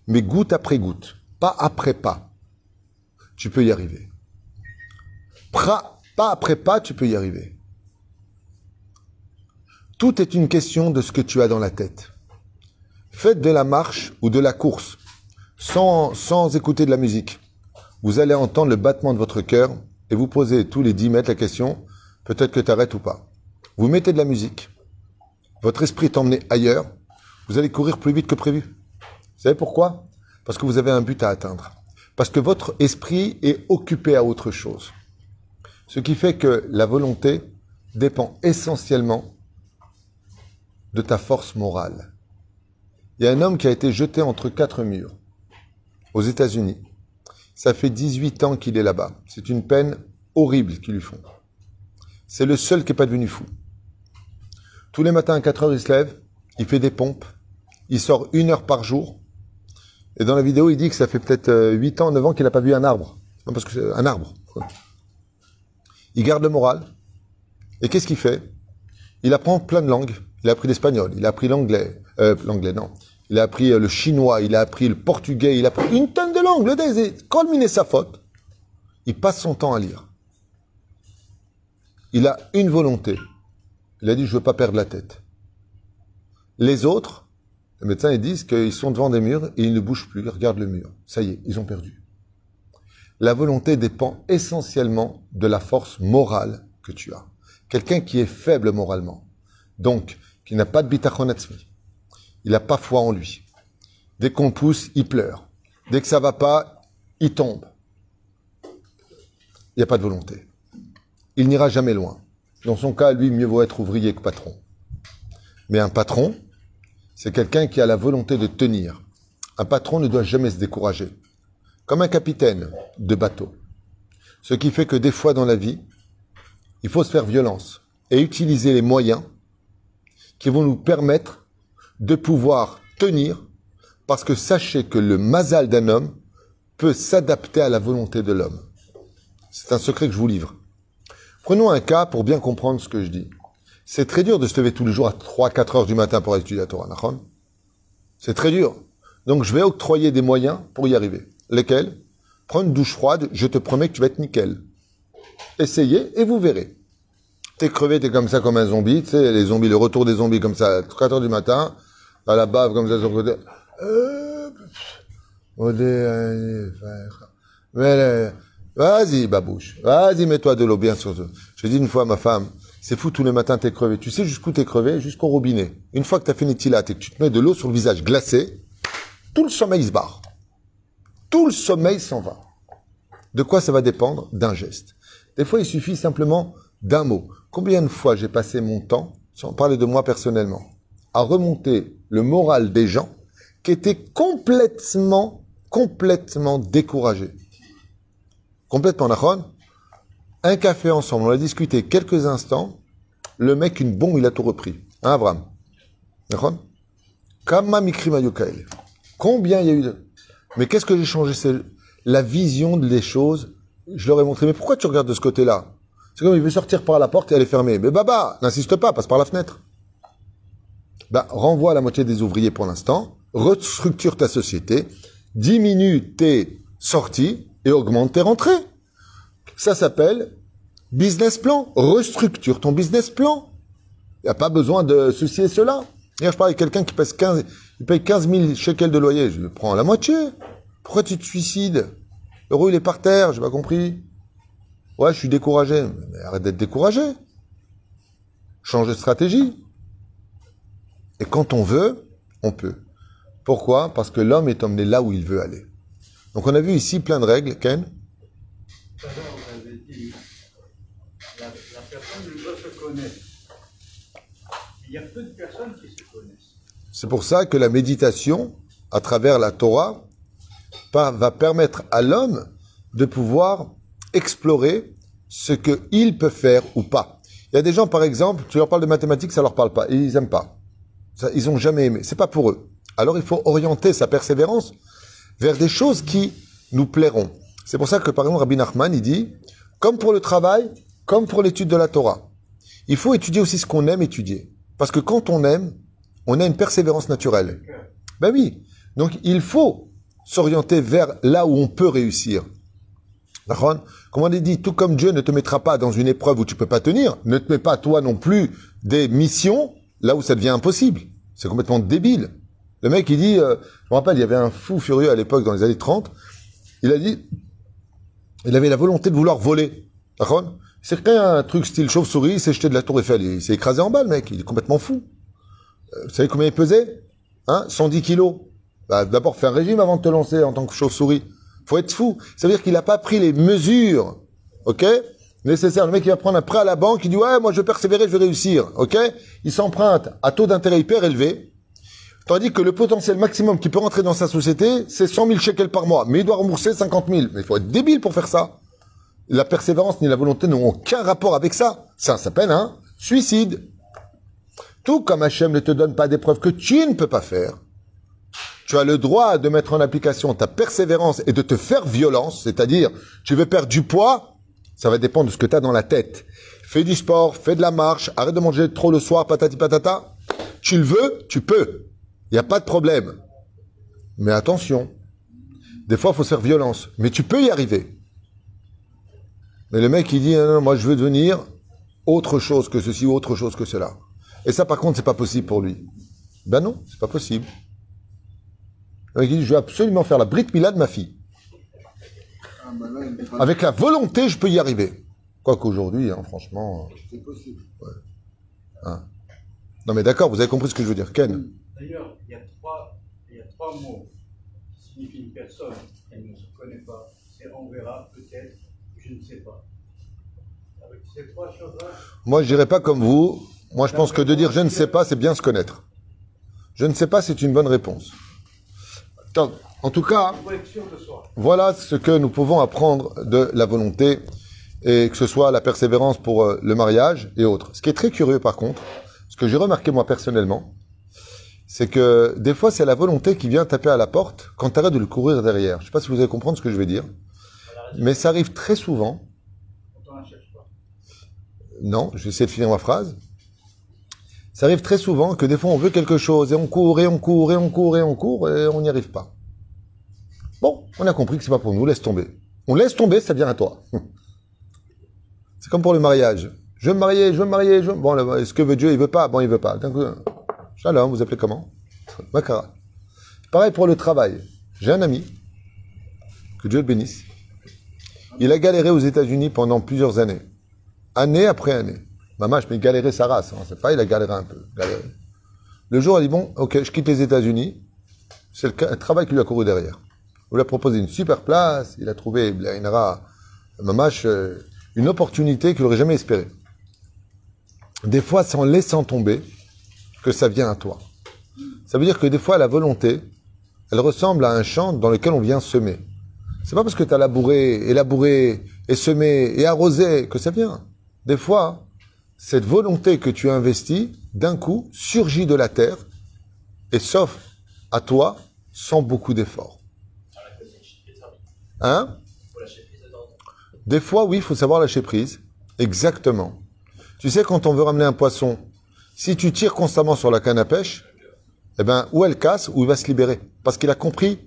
Mais goutte après goutte, pas après pas, tu peux y arriver. Pas après pas, tu peux y arriver. Tout est une question de ce que tu as dans la tête. Faites de la marche ou de la course sans, sans écouter de la musique. Vous allez entendre le battement de votre cœur et vous posez tous les 10 mètres la question, peut-être que tu arrêtes ou pas. Vous mettez de la musique, votre esprit est emmené ailleurs, vous allez courir plus vite que prévu. Vous savez pourquoi? Parce que vous avez un but à atteindre. Parce que votre esprit est occupé à autre chose. Ce qui fait que la volonté dépend essentiellement de ta force morale. Il y a un homme qui a été jeté entre quatre murs aux États-Unis. Ça fait 18 ans qu'il est là-bas. C'est une peine horrible qu'ils lui font. C'est le seul qui n'est pas devenu fou. Tous les matins à 4 heures, il se lève, il fait des pompes, il sort une heure par jour. Et dans la vidéo, il dit que ça fait peut-être 8 euh, ans, 9 ans qu'il n'a pas vu un arbre. Parce que c'est un arbre. Il garde le moral. Et qu'est-ce qu'il fait? Il apprend plein de langues. Il a appris l'espagnol, il a appris l'anglais. Euh, l'anglais, non. Il a appris euh, le chinois, il a appris le portugais, il a appris une tonne de langues. Le désir, sa faute. Il passe son temps à lire. Il a une volonté, il a dit, je veux pas perdre la tête. Les autres, les médecins, ils disent qu'ils sont devant des murs et ils ne bougent plus, ils regardent le mur. Ça y est, ils ont perdu. La volonté dépend essentiellement de la force morale que tu as. Quelqu'un qui est faible moralement, donc qui n'a pas de bitachon il n'a pas foi en lui. Dès qu'on pousse, il pleure. Dès que ça va pas, il tombe. Il n'y a pas de volonté. Il n'ira jamais loin. Dans son cas, lui, mieux vaut être ouvrier que patron. Mais un patron, c'est quelqu'un qui a la volonté de tenir. Un patron ne doit jamais se décourager. Comme un capitaine de bateau. Ce qui fait que des fois dans la vie, il faut se faire violence et utiliser les moyens qui vont nous permettre de pouvoir tenir parce que sachez que le mazal d'un homme peut s'adapter à la volonté de l'homme. C'est un secret que je vous livre. Prenons un cas pour bien comprendre ce que je dis. C'est très dur de se lever tous les jours à 3-4 heures du matin pour étudier la Torah, C'est très dur. Donc je vais octroyer des moyens pour y arriver. Lesquels? Prends une douche froide, je te promets que tu vas être nickel. Essayez et vous verrez. T'es crevé, t'es comme ça comme un zombie, tu sais, les zombies, le retour des zombies comme ça, à 4 heures du matin, à la bave comme ça sur le côté. Euh, Vas-y, babouche. Vas-y, mets-toi de l'eau bien sur toi. Je dis une fois à ma femme, c'est fou, tous les matins t'es crevé. Tu sais jusqu'où t'es crevé? Jusqu'au robinet. Une fois que t'as fini tilat et que tu te mets de l'eau sur le visage glacé, tout le sommeil se barre. Tout le sommeil s'en va. De quoi ça va dépendre? D'un geste. Des fois, il suffit simplement d'un mot. Combien de fois j'ai passé mon temps, sans parler de moi personnellement, à remonter le moral des gens qui étaient complètement, complètement découragés? Complètement nachon. Un café ensemble, on a discuté quelques instants. Le mec, une bombe, il a tout repris. Hein, Abraham? Nachon? Kama mikrim. Combien il y a eu de... Mais qu'est-ce que j'ai changé? C'est la vision des choses. Je leur ai montré, mais pourquoi tu regardes de ce côté-là? C'est comme il veut sortir par la porte et elle est fermée. Mais baba, n'insiste pas, passe par la fenêtre. Bah, renvoie la moitié des ouvriers pour l'instant, restructure ta société, diminue tes sorties et augmente tes rentrées. Ça s'appelle business plan. Restructure ton business plan. Il n'y a pas besoin de ceci et cela. Hier, je parlais avec quelqu'un qui paye 15, il paye 15 000 shekels de loyer. Je le prends à la moitié. Pourquoi tu te suicides? L'euro, il est par terre, j'ai pas compris. Ouais, je suis découragé. Mais arrête d'être découragé. Change de stratégie. Et quand on veut, on peut. Pourquoi? Parce que l'homme est emmené là où il veut aller. Donc on a vu ici plein de règles. Ken. C'est pour ça que la méditation, à travers la Torah, va permettre à l'homme de pouvoir explorer ce qu'il peut faire ou pas. Il y a des gens, par exemple, tu leur parles de mathématiques, ça leur parle pas. Ils aiment pas. Ils ont jamais aimé. C'est pas pour eux. Alors il faut orienter sa persévérance vers des choses qui nous plairont. C'est pour ça que, par exemple, Rabbi Nachman, il dit, comme pour le travail, comme pour l'étude de la Torah, il faut étudier aussi ce qu'on aime étudier. Parce que quand on aime, on a une persévérance naturelle. Ben oui. Donc il faut s'orienter vers là où on peut réussir. D'accord? Comme on dit, tout comme Dieu ne te mettra pas dans une épreuve où tu peux pas tenir, ne te mets pas toi non plus des missions là où ça devient impossible. C'est complètement débile. Le mec, il dit, euh, me rappelle, il y avait un fou furieux à l'époque, dans les années 30, il a dit, il avait la volonté de vouloir voler. D'accord? C'est créé un truc style chauve-souris, il s'est jeté de la tour Eiffel, il s'est écrasé en bas, le mec, il est complètement fou. Euh, vous savez combien il pesait? Hein? 110 kilos. Bah, D'abord, fais un régime avant de te lancer en tant que chauve-souris. Faut être fou. Ça veut dire qu'il n'a pas pris les mesures, ok? Nécessaires. Le mec, il va prendre un prêt à la banque, il dit, ouais, moi, je vais persévérer, je vais réussir, ok? Il s'emprunte à taux d'intérêt hyper élevé, Tandis que le potentiel maximum qui peut rentrer dans sa société, c'est 100 000 shekels par mois. Mais il doit rembourser 50 000. Mais il faut être débile pour faire ça. La persévérance ni la volonté n'ont aucun rapport avec ça. Ça s'appelle un suicide. Tout comme Hachem ne te donne pas des preuves que tu ne peux pas faire, tu as le droit de mettre en application ta persévérance et de te faire violence, c'est-à-dire tu veux perdre du poids, ça va dépendre de ce que tu as dans la tête. Fais du sport, fais de la marche, arrête de manger trop le soir, patati patata. Tu le veux, tu peux. Il n'y a pas de problème. Mais attention, des fois, il faut se faire violence. Mais tu peux y arriver. Mais le mec, il dit, non, non, moi, je veux devenir autre chose que ceci ou autre chose que cela. Et ça, par contre, c'est pas possible pour lui. Ben non, c'est pas possible. Le mec, il dit, je veux absolument faire la Brit Mila de ma fille. Avec la volonté, je peux y arriver. Quoi qu'aujourd'hui, hein, franchement. C'est possible. Non, mais d'accord, vous avez compris ce que je veux dire. Ken D'ailleurs, il y a trois, il y a trois mots qui signifient une personne elle ne se connaît pas. C'est on verra, peut-être, je ne sais pas. Avec ces trois choses-là, Moi, je dirais pas comme vous. Moi, je pense que de dire je ne sais pas, c'est bien se connaître. Je ne sais pas, c'est une bonne réponse. En tout cas, voilà ce que nous pouvons apprendre de la volonté, et que ce soit la persévérance pour euh, le mariage et autres. Ce qui est très curieux, par contre, ce que j'ai remarqué moi personnellement, c'est que des fois, c'est la volonté qui vient taper à la porte quand tu arrêtes de le courir derrière. Je sais pas si vous allez comprendre ce que je vais dire, mais ça arrive très souvent ne. Non, je vais essayer de finir ma phrase. Ça arrive très souvent que des fois on veut quelque chose et on court et on court et on court et on court et on n'y arrive pas. Bon, on a compris que c'est pas pour nous, laisse tomber. On laisse tomber, ça vient à toi. C'est comme pour le mariage. Je veux me marier, je veux me marier, je. Bon, est-ce que veut Dieu Il veut pas? Bon, il veut pas. D'un coup, Shalom, vous appelez comment Makara. Pareil pour le travail. J'ai un ami, que Dieu le bénisse. Il a galéré aux États-Unis pendant plusieurs années année après année. Maman, je m'ai galéré sa race. Hein. C'est pas, il a galéré un peu. Le jour, il dit bon, ok, je quitte les États-Unis. C'est le, travail qui lui a couru derrière. On lui a proposé une super place. Il a trouvé, il aura, mamache, euh, une opportunité qu'il n'aurait jamais espérée. Des fois, en laissant tomber que ça vient à toi. Ça veut dire que des fois, la volonté, elle ressemble à un champ dans lequel on vient semer. C'est pas parce que tu as labouré et labouré et semé et arrosé que ça vient. Des fois, cette volonté que tu investis, d'un coup, surgit de la terre et s'offre à toi sans beaucoup d'efforts. Hein? Des fois, oui, il faut savoir lâcher prise. Exactement. Tu sais, quand on veut ramener un poisson, si tu tires constamment sur la canne à pêche, eh ben, ou elle casse, ou il va se libérer. Parce qu'il a compris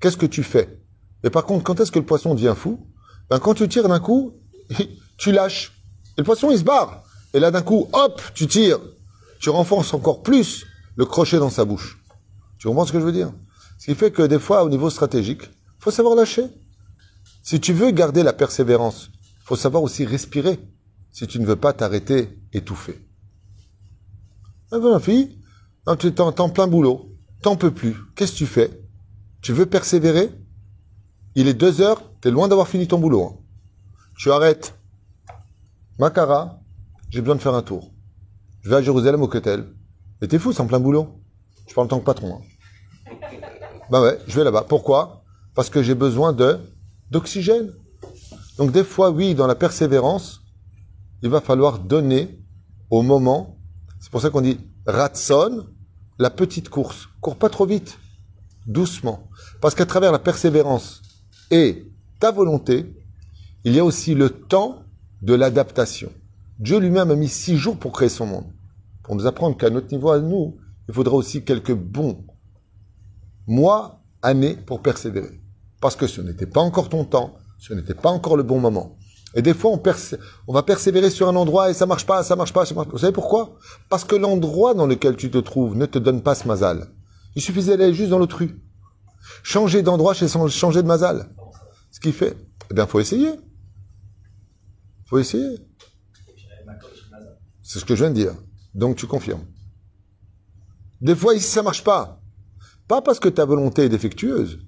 qu'est-ce que tu fais. Et par contre, quand est-ce que le poisson devient fou? Ben, Quand tu tires d'un coup, tu lâches. Et le poisson, il se barre. Et là, d'un coup, hop, tu tires. Tu renforces encore plus le crochet dans sa bouche. Tu comprends ce que je veux dire? Ce qui fait que des fois, au niveau stratégique, faut savoir lâcher. Si tu veux garder la persévérance, faut savoir aussi respirer. Si tu ne veux pas t'arrêter étouffé. Ah ben, fille, tu es en, plein boulot, t'en peux plus. Qu'est-ce que tu fais? Tu veux persévérer? Il est deux heures, tu es loin d'avoir fini ton boulot. Hein. Tu arrêtes. Makara, j'ai besoin de faire un tour. Je vais à Jérusalem au Ketel. Et t'es fou, c'est en plein boulot. Je parle en tant que patron. Hein. Ben ouais, je vais là-bas. Pourquoi? Parce que j'ai besoin de d'oxygène. Donc des fois, oui, dans la persévérance, il va falloir donner au moment. C'est pour ça qu'on dit ratson, la petite course. Cours pas trop vite, doucement. Parce qu'à travers la persévérance et ta volonté, il y a aussi le temps de l'adaptation. Dieu lui-même a mis six jours pour créer son monde. Pour nous apprendre qu'à notre niveau à nous, il faudra aussi quelques bons mois, années pour persévérer. Parce que ce n'était pas encore ton temps, ce n'était pas encore le bon moment. Et des fois, on, va persévérer sur un endroit et ça marche pas, ça marche pas, ça marche pas. Vous savez pourquoi? Parce que l'endroit dans lequel tu te trouves ne te donne pas ce mazal. Il suffisait d'aller juste dans l'autre rue. Changer d'endroit, c'est changer de mazal. Ce qui fait, eh bien, faut essayer. Faut essayer. C'est ce que je viens de dire. Donc, tu confirmes. Des fois, ici, ça marche pas. Pas parce que ta volonté est défectueuse,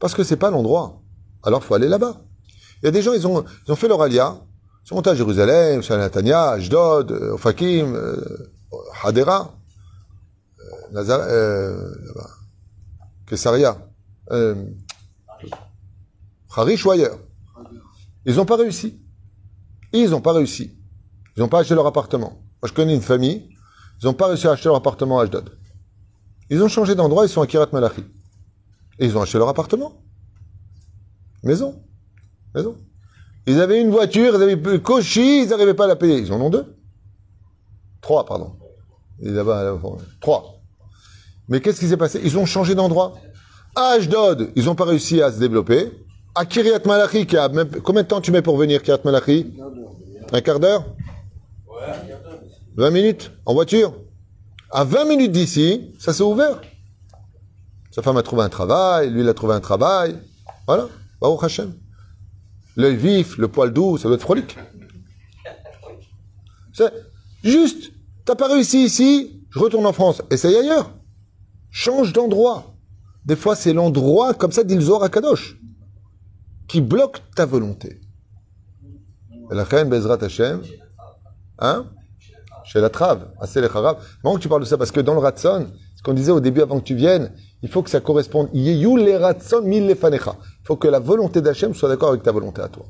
parce que c'est pas l'endroit. Alors, faut aller là-bas. Il y a des gens, ils ont, ils ont fait leur alia, ils sont montés à Jérusalem, à Netanya, Ashdod, euh, Ofakim, euh, Hadera, euh, Nazar, euh, Kesaria, euh, Harish ou ailleurs. Ils n'ont pas réussi. Ils n'ont pas réussi. Ils n'ont pas acheté leur appartement. Moi, je connais une famille, ils n'ont pas réussi à acheter leur appartement à Ashdod. Ils ont changé d'endroit, ils sont à Kirat Malachi. Et ils ont acheté leur appartement. Maison. Maison. Ils avaient une voiture, ils avaient cochi, ils n'arrivaient pas à la payer. Ils en ont deux. Trois, pardon. trois. Mais qu'est-ce qui s'est passé? Ils ont changé d'endroit. À Ashdod, ils n'ont pas réussi à se développer. À Kiryat Malachi, qui a même... combien de temps tu mets pour venir, Kiryat Malachi Un quart d'heure Ouais, 20 minutes en voiture À 20 minutes d'ici, ça s'est ouvert. Sa femme a trouvé un travail, lui il a trouvé un travail. Voilà. Baruch Hashem. L'œil vif, le poil doux, ça doit être frolique. C'est juste, t'as pas réussi ici, je retourne en France. Essaye ailleurs. Change d'endroit. Des fois, c'est l'endroit, comme ça, dit à Kadosh, qui bloque ta volonté. La reine Bezrat Hashem, hein? Chez la trave, assez les Marrant que tu parles de ça, parce que dans le Ratson, ce qu'on disait au début avant que tu viennes, il faut que ça corresponde. Il faut que la volonté d'Hachem soit d'accord avec ta volonté à toi.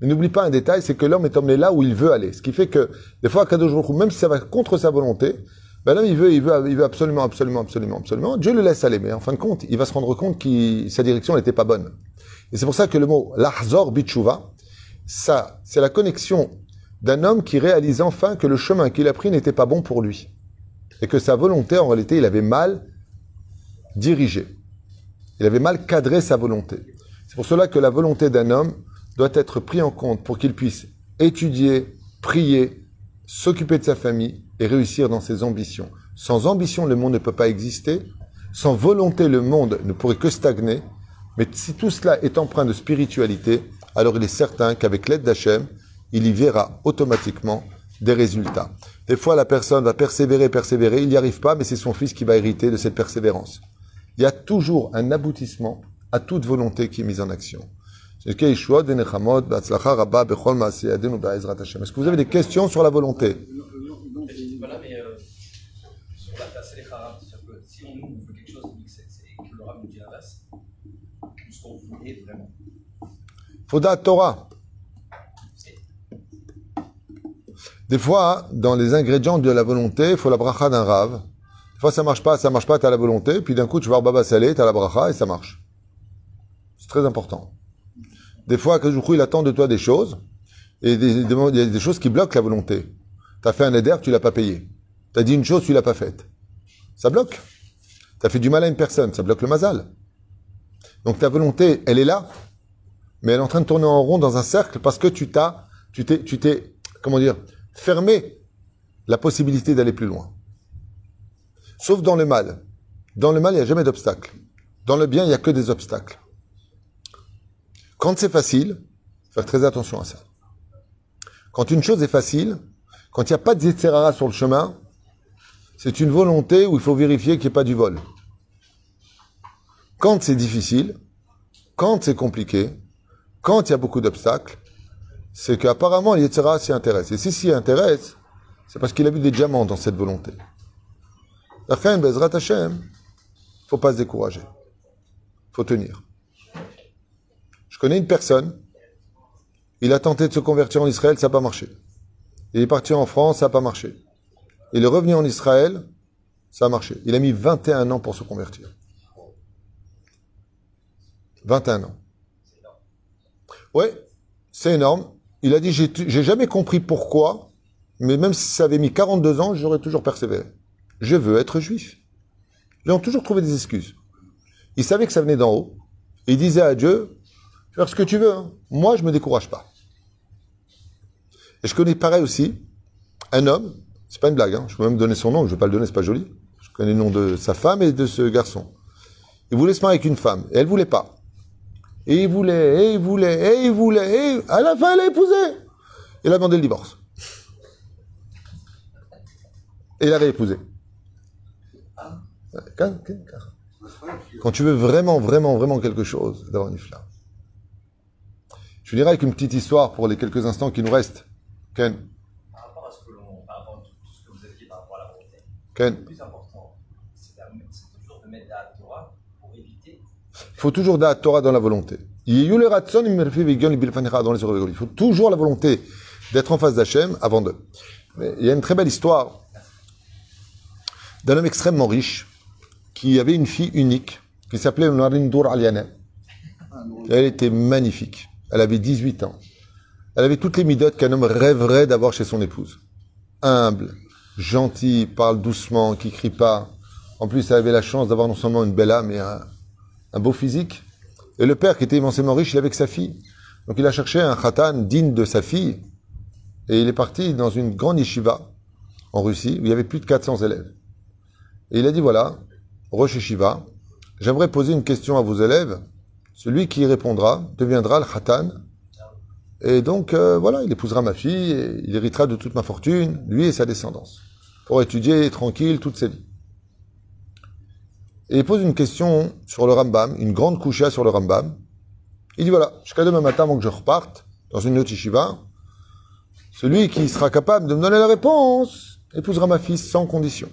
Mais n'oublie pas un détail, c'est que l'homme est emmené là où il veut aller. Ce qui fait que, des fois, Kadosh même si ça va contre sa volonté, ben l'homme, il veut, il veut, il veut absolument, absolument, absolument, absolument. Dieu le laisse aller. Mais en fin de compte, il va se rendre compte que sa direction n'était pas bonne. Et c'est pour ça que le mot l'ahzor bichuva, ça, c'est la connexion d'un homme qui réalise enfin que le chemin qu'il a pris n'était pas bon pour lui. Et que sa volonté, en réalité, il avait mal dirigé. Il avait mal cadré sa volonté. C'est pour cela que la volonté d'un homme doit être prise en compte pour qu'il puisse étudier, prier, s'occuper de sa famille et réussir dans ses ambitions. Sans ambition, le monde ne peut pas exister. Sans volonté, le monde ne pourrait que stagner. Mais si tout cela est empreint de spiritualité, alors il est certain qu'avec l'aide d'Hachem, il y verra automatiquement des résultats. Des fois, la personne va persévérer, persévérer, il n'y arrive pas, mais c'est son fils qui va hériter de cette persévérance il y a toujours un aboutissement à toute volonté qui est mise en action. Est-ce que vous avez des questions sur la volonté? Voilà, mais euh, sur la place les que si on nous veut quelque chose et que le Rav nous dit l'inverse, ce qu'on voulait vraiment, faut date Torah. Des fois, dans les ingrédients de la volonté, il faut la bracha d'un rave. Des fois, ça marche pas, ça marche pas, t'as la volonté, puis d'un coup, tu vas voir Baba Salé, t'as la bracha et ça marche. C'est très important. Des fois, que il attend de toi des choses, et il y a des choses qui bloquent la volonté. T'as fait un éder, tu l'as pas payé. T'as dit une chose, tu l'as pas faite. Ça bloque. T'as fait du mal à une personne, ça bloque le mazal. Donc ta volonté, elle est là, mais elle est en train de tourner en rond dans un cercle parce que tu t'as, tu t'es, tu t'es, comment dire, fermé la possibilité d'aller plus loin. Sauf dans le mal. Dans le mal, il n'y a jamais d'obstacle. Dans le bien, il n'y a que des obstacles. Quand c'est facile, faire très attention à ça. Quand une chose est facile, quand il n'y a pas de sur le chemin, c'est une volonté où il faut vérifier qu'il n'y ait pas du vol. Quand c'est difficile, quand c'est compliqué, quand il y a beaucoup d'obstacles, c'est qu'apparemment l'Yetzera s'y intéresse. Et si s'y intéresse, c'est parce qu'il a vu des diamants dans cette volonté. Achen, Bezrat Hashem, faut pas se décourager. faut tenir. Je connais une personne, il a tenté de se convertir en Israël, ça n'a pas marché. Il est parti en France, ça n'a pas marché. Il est revenu en Israël, ça a marché. Il a mis 21 ans pour se convertir. 21 ans. Ouais, c'est énorme. Il a dit, j'ai j'ai jamais compris pourquoi, mais même si ça avait mis 42 ans, j'aurais toujours persévéré. Je veux être juif. Ils ont toujours trouvé des excuses. Il savait que ça venait d'en haut. Et il disait à Dieu, faire ce que tu veux. hein. Moi, je me décourage pas. Et je connais pareil aussi, un homme, c'est pas une blague, hein, je peux même donner son nom, je vais pas le donner, c'est pas joli. Je connais le nom de sa femme et de ce garçon. Il voulait se marier avec une femme, et elle voulait pas. Et il voulait, et il voulait, et il voulait, et à la fin, elle a épousé. Il a demandé le divorce. Et il avait épousé. Quand, tu veux vraiment, vraiment, vraiment quelque chose, d'avoir une flamme. Je finirai avec une petite histoire pour les quelques instants qui nous restent. Ken, Par rapport à ce que l'on, par rapport à tout tout ce que vous avez dit par rapport à la volonté, Ken. le plus important, c'est toujours de mettre la Torah pour éviter. Il faut toujours la Torah dans la volonté. Il faut toujours la volonté d'être en face d'Hachem avant d'eux. Mais Il y a une très belle histoire d'un homme extrêmement riche qui avait une fille unique qui s'appelait Narindour Aliane. Elle était magnifique. Elle avait 18 ans. Elle avait toutes les midotes qu'un homme rêverait d'avoir chez son épouse. Humble, gentil, parle doucement, qui crie pas. En plus, elle avait la chance d'avoir non seulement une belle âme et un, un beau physique. Et le père, qui était immensément riche, il avait que sa fille. Donc il a cherché un khatan digne de sa fille. Et il est parti dans une grande yeshiva en Russie, où il y avait plus de 400 élèves. Et il a dit, voilà, Rosh Yeshiva, j'aimerais poser une question à vos élèves. Celui qui y répondra deviendra le khatan. Et donc, euh, voilà, il épousera ma fille, et il héritera de toute ma fortune, lui et sa descendance, pour étudier tranquille toute sa vie. Et il pose une question sur le Rambam, une grande couchée sur le Rambam. Il dit voilà, jusqu'à demain matin, avant que je reparte, dans une autre yeshiva, celui qui sera capable de me donner la réponse épousera ma fille sans condition.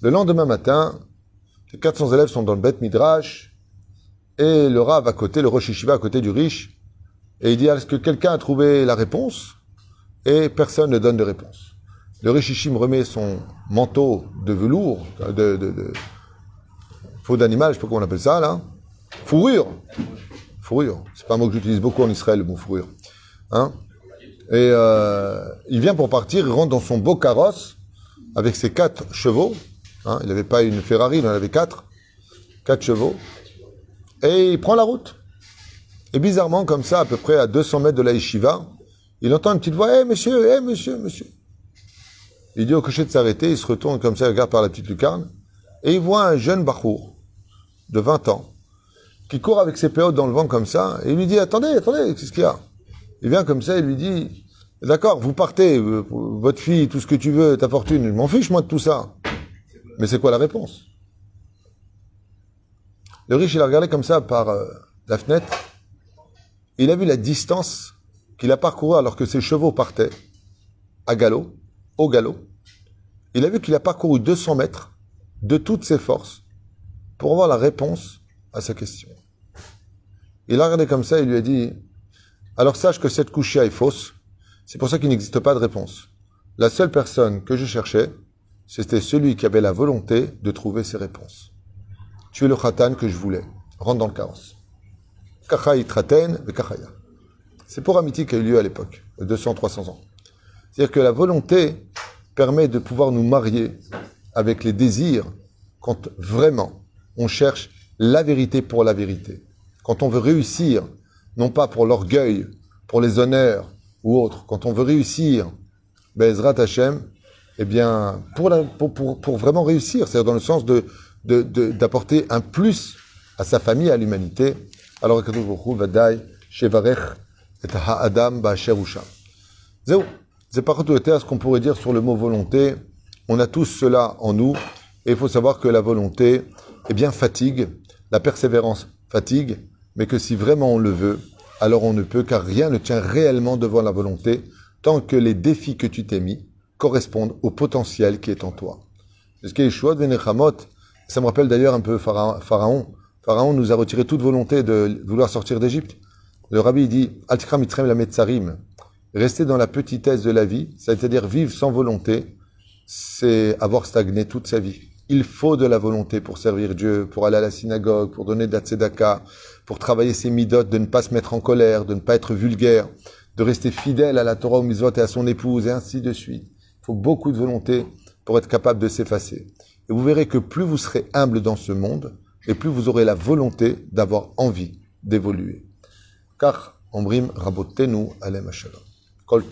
Le lendemain matin, les 400 élèves sont dans le Beth Midrash, et le Rav à côté, le Rosh à côté du riche, et il dit est-ce que quelqu'un a trouvé la réponse? Et personne ne donne de réponse. Le riche Yeshim remet son manteau de velours, de, de, de peau d'animal, je sais pas comment on appelle ça là, fourrure. Fourrure. C'est pas un mot que j'utilise beaucoup en Israël, le mot fourrure. Hein? Et euh, il vient pour partir, il rentre dans son beau carrosse avec ses quatre chevaux. Hein, il n'avait pas une Ferrari, il en avait quatre. Quatre chevaux. Et il prend la route. Et bizarrement, comme ça, à peu près à 200 mètres de la yeshiva, il entend une petite voix, hé monsieur, hé monsieur, monsieur. Il dit au cocher de s'arrêter, il se retourne comme ça, il regarde par la petite lucarne, et il voit un jeune bachour de 20 ans qui court avec ses péotes dans le vent comme ça, et il lui dit, attendez, attendez, qu'est-ce qu'il y a? Il vient comme ça, il lui dit, d'accord, vous partez, euh, votre fille, tout ce que tu veux, ta fortune, je m'en fiche moi de tout ça. Mais c'est quoi la réponse? Le riche, il a regardé comme ça par euh, la fenêtre, il a vu la distance qu'il a parcouru alors que ses chevaux partaient à galop, au galop. Il a vu qu'il a parcouru 200 mètres de toutes ses forces pour avoir la réponse à sa question. Il a regardé comme ça et lui a dit alors sache que cette couchia est fausse. C'est pour ça qu'il n'existe pas de réponse. La seule personne que je cherchais, c'était celui qui avait la volonté de trouver ses réponses. Tu es le khatan que je voulais. Rentre dans le kachaya. C'est pour amitié qui a eu lieu à l'époque, 200-300 ans. C'est-à-dire que la volonté permet de pouvoir nous marier avec les désirs quand vraiment on cherche la vérité pour la vérité. Quand on veut réussir, non pas pour l'orgueil, pour les honneurs ou autre, quand on veut réussir, Bezrat Hashem, eh bien, pour, pour, pour, vraiment réussir, c'est-à-dire dans le sens de, de, d'apporter un plus à sa famille, à l'humanité, alors Vadaï, Shevarech, et Ha'adam. C'est par contre ce qu'on pourrait dire sur le mot volonté. On a tous cela en nous. Et il faut savoir que la volonté, eh bien, fatigue. La persévérance fatigue. Mais que si vraiment on le veut, alors on ne peut, car rien ne tient réellement devant la volonté tant que les défis que tu t'es mis correspondent au potentiel qui est en toi. C'est ce qui est de Nechamot. Ça me rappelle d'ailleurs un peu Phara- Pharaon. Pharaon nous a retiré toute volonté de vouloir sortir d'Égypte. Le rabbi dit Altikra mitrem la metzarim. Rester dans la petitesse de la vie, c'est-à-dire vivre sans volonté, c'est avoir stagné toute sa vie. Il faut de la volonté pour servir Dieu, pour aller à la synagogue, pour donner de la tzedaka, pour travailler ses midot, de ne pas se mettre en colère, de ne pas être vulgaire, de rester fidèle à la Torah, au mitzvot et à son épouse, et ainsi de suite. Il faut beaucoup de volonté pour être capable de s'effacer. Et vous verrez que plus vous serez humble dans ce monde, et plus vous aurez la volonté d'avoir envie d'évoluer. Car, Ombrim Rabotenu Alem. Kol